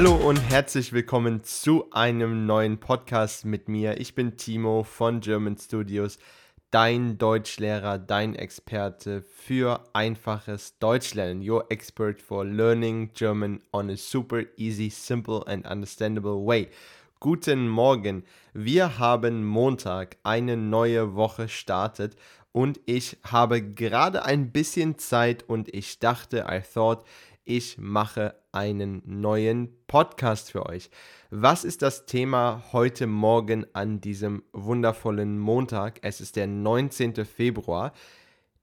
Hallo und herzlich willkommen zu einem neuen Podcast mit mir. Ich bin Timo von German Studios, dein Deutschlehrer, dein Experte für einfaches Deutschlernen. Your expert for learning German on a super easy, simple and understandable way. Guten Morgen. Wir haben Montag, eine neue Woche startet und ich habe gerade ein bisschen Zeit und ich dachte, I thought, ich mache einen neuen Podcast für euch. Was ist das Thema heute Morgen an diesem wundervollen Montag? Es ist der 19. Februar.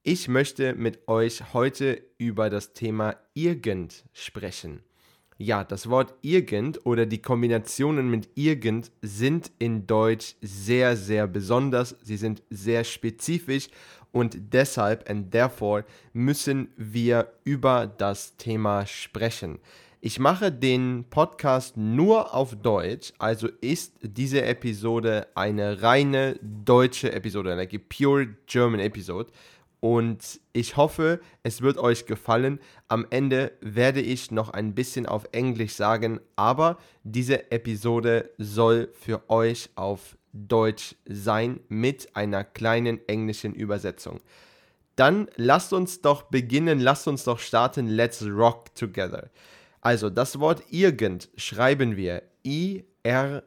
Ich möchte mit euch heute über das Thema irgend sprechen. Ja, das Wort irgend oder die Kombinationen mit irgend sind in Deutsch sehr, sehr besonders. Sie sind sehr spezifisch und deshalb and therefore müssen wir über das Thema sprechen. Ich mache den Podcast nur auf Deutsch, also ist diese Episode eine reine deutsche Episode, eine pure German Episode. Und ich hoffe, es wird euch gefallen. Am Ende werde ich noch ein bisschen auf Englisch sagen, aber diese Episode soll für euch auf Deutsch sein mit einer kleinen englischen Übersetzung. Dann lasst uns doch beginnen, lasst uns doch starten. Let's rock together. Also das Wort irgend schreiben wir I-R-G-E-N-D.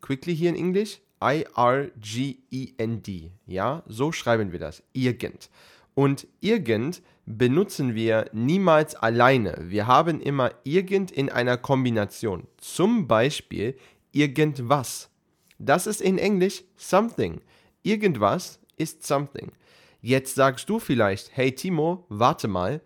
Quickly hier in Englisch. I-R-G-E-N-D. Ja, so schreiben wir das. Irgend. Und irgend benutzen wir niemals alleine. Wir haben immer irgend in einer Kombination. Zum Beispiel irgendwas. Das ist in Englisch something. Irgendwas ist something. Jetzt sagst du vielleicht, hey Timo, warte mal,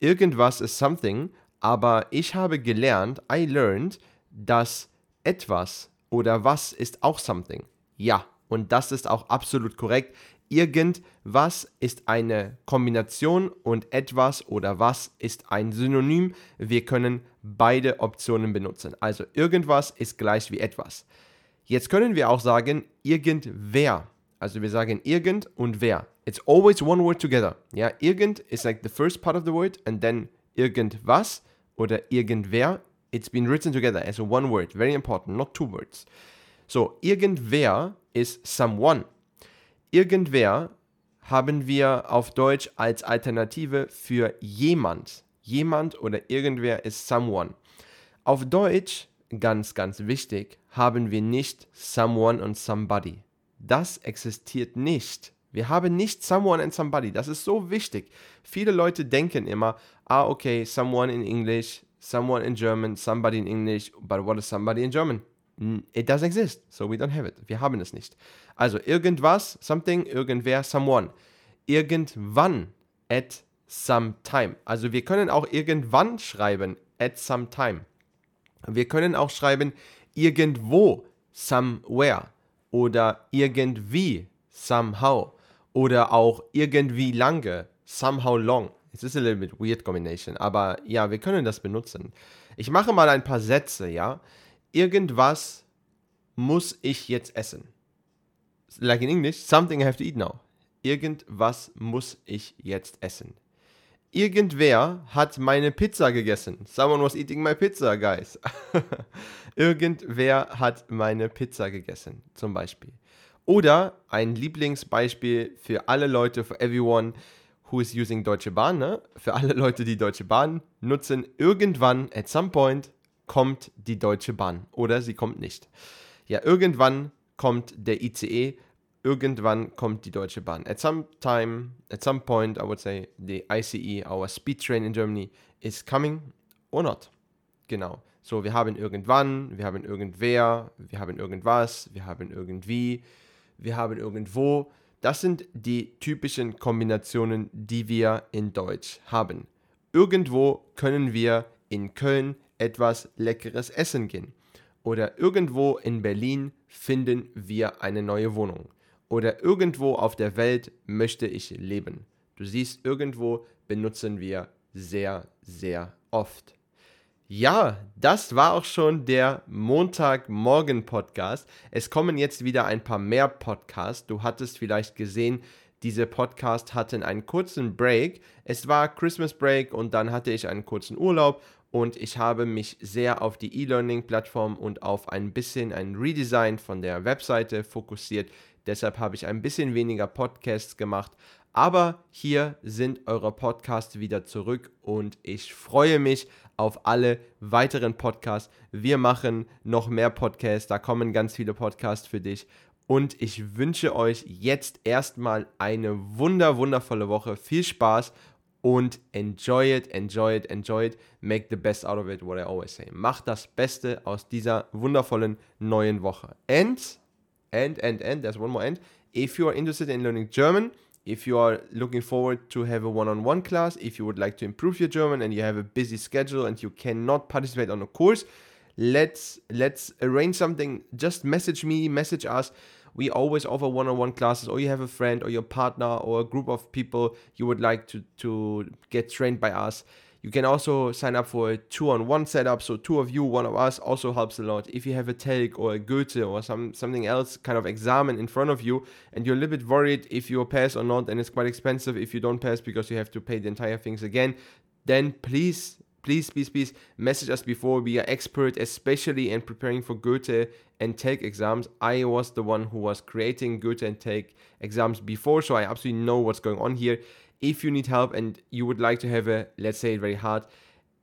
irgendwas ist something, aber ich habe gelernt, I learned, dass etwas oder was ist auch something. Ja, und das ist auch absolut korrekt. Irgendwas ist eine Kombination und etwas oder was ist ein Synonym. Wir können beide Optionen benutzen. Also irgendwas ist gleich wie etwas. Jetzt können wir auch sagen irgendwer. Also wir sagen irgend und wer. It's always one word together. Ja, irgend is like the first part of the word and then irgendwas oder irgendwer. It's been written together as one word. Very important, not two words. So, irgendwer ist someone. Irgendwer haben wir auf Deutsch als Alternative für jemand. Jemand oder irgendwer ist someone. Auf Deutsch, ganz, ganz wichtig, haben wir nicht someone und somebody. Das existiert nicht. Wir haben nicht someone and somebody. Das ist so wichtig. Viele Leute denken immer, ah, okay, someone in English, someone in German, somebody in English, but what is somebody in German? It doesn't exist, so we don't have it. Wir haben es nicht. Also irgendwas, something, irgendwer, someone. Irgendwann, at some time. Also wir können auch irgendwann schreiben, at some time. Wir können auch schreiben irgendwo, somewhere. Oder irgendwie, somehow. Oder auch irgendwie lange, somehow long. Es ist a little bit weird combination, aber ja, wir können das benutzen. Ich mache mal ein paar Sätze, ja irgendwas muss ich jetzt essen. Like in English, something I have to eat now. Irgendwas muss ich jetzt essen. Irgendwer hat meine Pizza gegessen. Someone was eating my pizza, guys. Irgendwer hat meine Pizza gegessen, zum Beispiel. Oder ein Lieblingsbeispiel für alle Leute, for everyone who is using Deutsche Bahn, ne? für alle Leute, die Deutsche Bahn nutzen, irgendwann, at some point, kommt die Deutsche Bahn oder sie kommt nicht. Ja, irgendwann kommt der ICE, irgendwann kommt die Deutsche Bahn. At some time, at some point, I would say the ICE, our speed train in Germany, is coming or not. Genau. So, wir haben irgendwann, wir haben irgendwer, wir haben irgendwas, wir haben irgendwie, wir haben irgendwo. Das sind die typischen Kombinationen, die wir in Deutsch haben. Irgendwo können wir in Köln etwas Leckeres essen gehen. Oder irgendwo in Berlin finden wir eine neue Wohnung. Oder irgendwo auf der Welt möchte ich leben. Du siehst, irgendwo benutzen wir sehr, sehr oft. Ja, das war auch schon der Montagmorgen-Podcast. Es kommen jetzt wieder ein paar mehr Podcasts. Du hattest vielleicht gesehen, diese Podcast hatten einen kurzen Break. Es war Christmas Break und dann hatte ich einen kurzen Urlaub und ich habe mich sehr auf die E-Learning-Plattform und auf ein bisschen ein Redesign von der Webseite fokussiert. Deshalb habe ich ein bisschen weniger Podcasts gemacht, aber hier sind eure Podcasts wieder zurück und ich freue mich auf alle weiteren Podcasts. Wir machen noch mehr Podcasts, da kommen ganz viele Podcasts für dich. Und ich wünsche euch jetzt erstmal eine wunder, wundervolle Woche. Viel Spaß und enjoy it, enjoy it, enjoy it. Make the best out of it, what I always say. Macht das Beste aus dieser wundervollen neuen Woche. And, and, and, and, there's one more end. If you are interested in learning German, if you are looking forward to have a one-on-one class, if you would like to improve your German and you have a busy schedule and you cannot participate on a course, let's let's arrange something. Just message me, message us. We always offer one-on-one classes, or you have a friend or your partner or a group of people you would like to to get trained by us. You can also sign up for a two on one setup. So two of you, one of us also helps a lot. If you have a TELC or a Goethe or some something else kind of examen in front of you and you're a little bit worried if you pass or not and it's quite expensive if you don't pass because you have to pay the entire things again, then please please, please, please message us before. We are expert, especially in preparing for Goethe and TELC exams. I was the one who was creating Goethe and TELC exams before, so I absolutely know what's going on here if you need help and you would like to have a, let's say it very hard,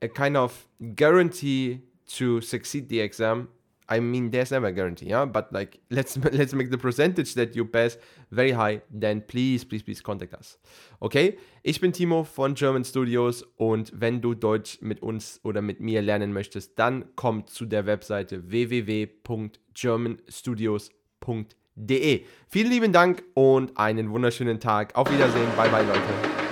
a kind of guarantee to succeed the exam. I mean, there's never a guarantee, yeah. But like, let's let's make the percentage that you pass very high. Then please, please, please contact us. Okay? Ich bin Timo von German Studios und wenn du Deutsch mit uns oder mit mir lernen möchtest, dann komm zu der Webseite www.germanstudios.de. Vielen lieben Dank und einen wunderschönen Tag. Auf Wiedersehen. Bye bye, Leute.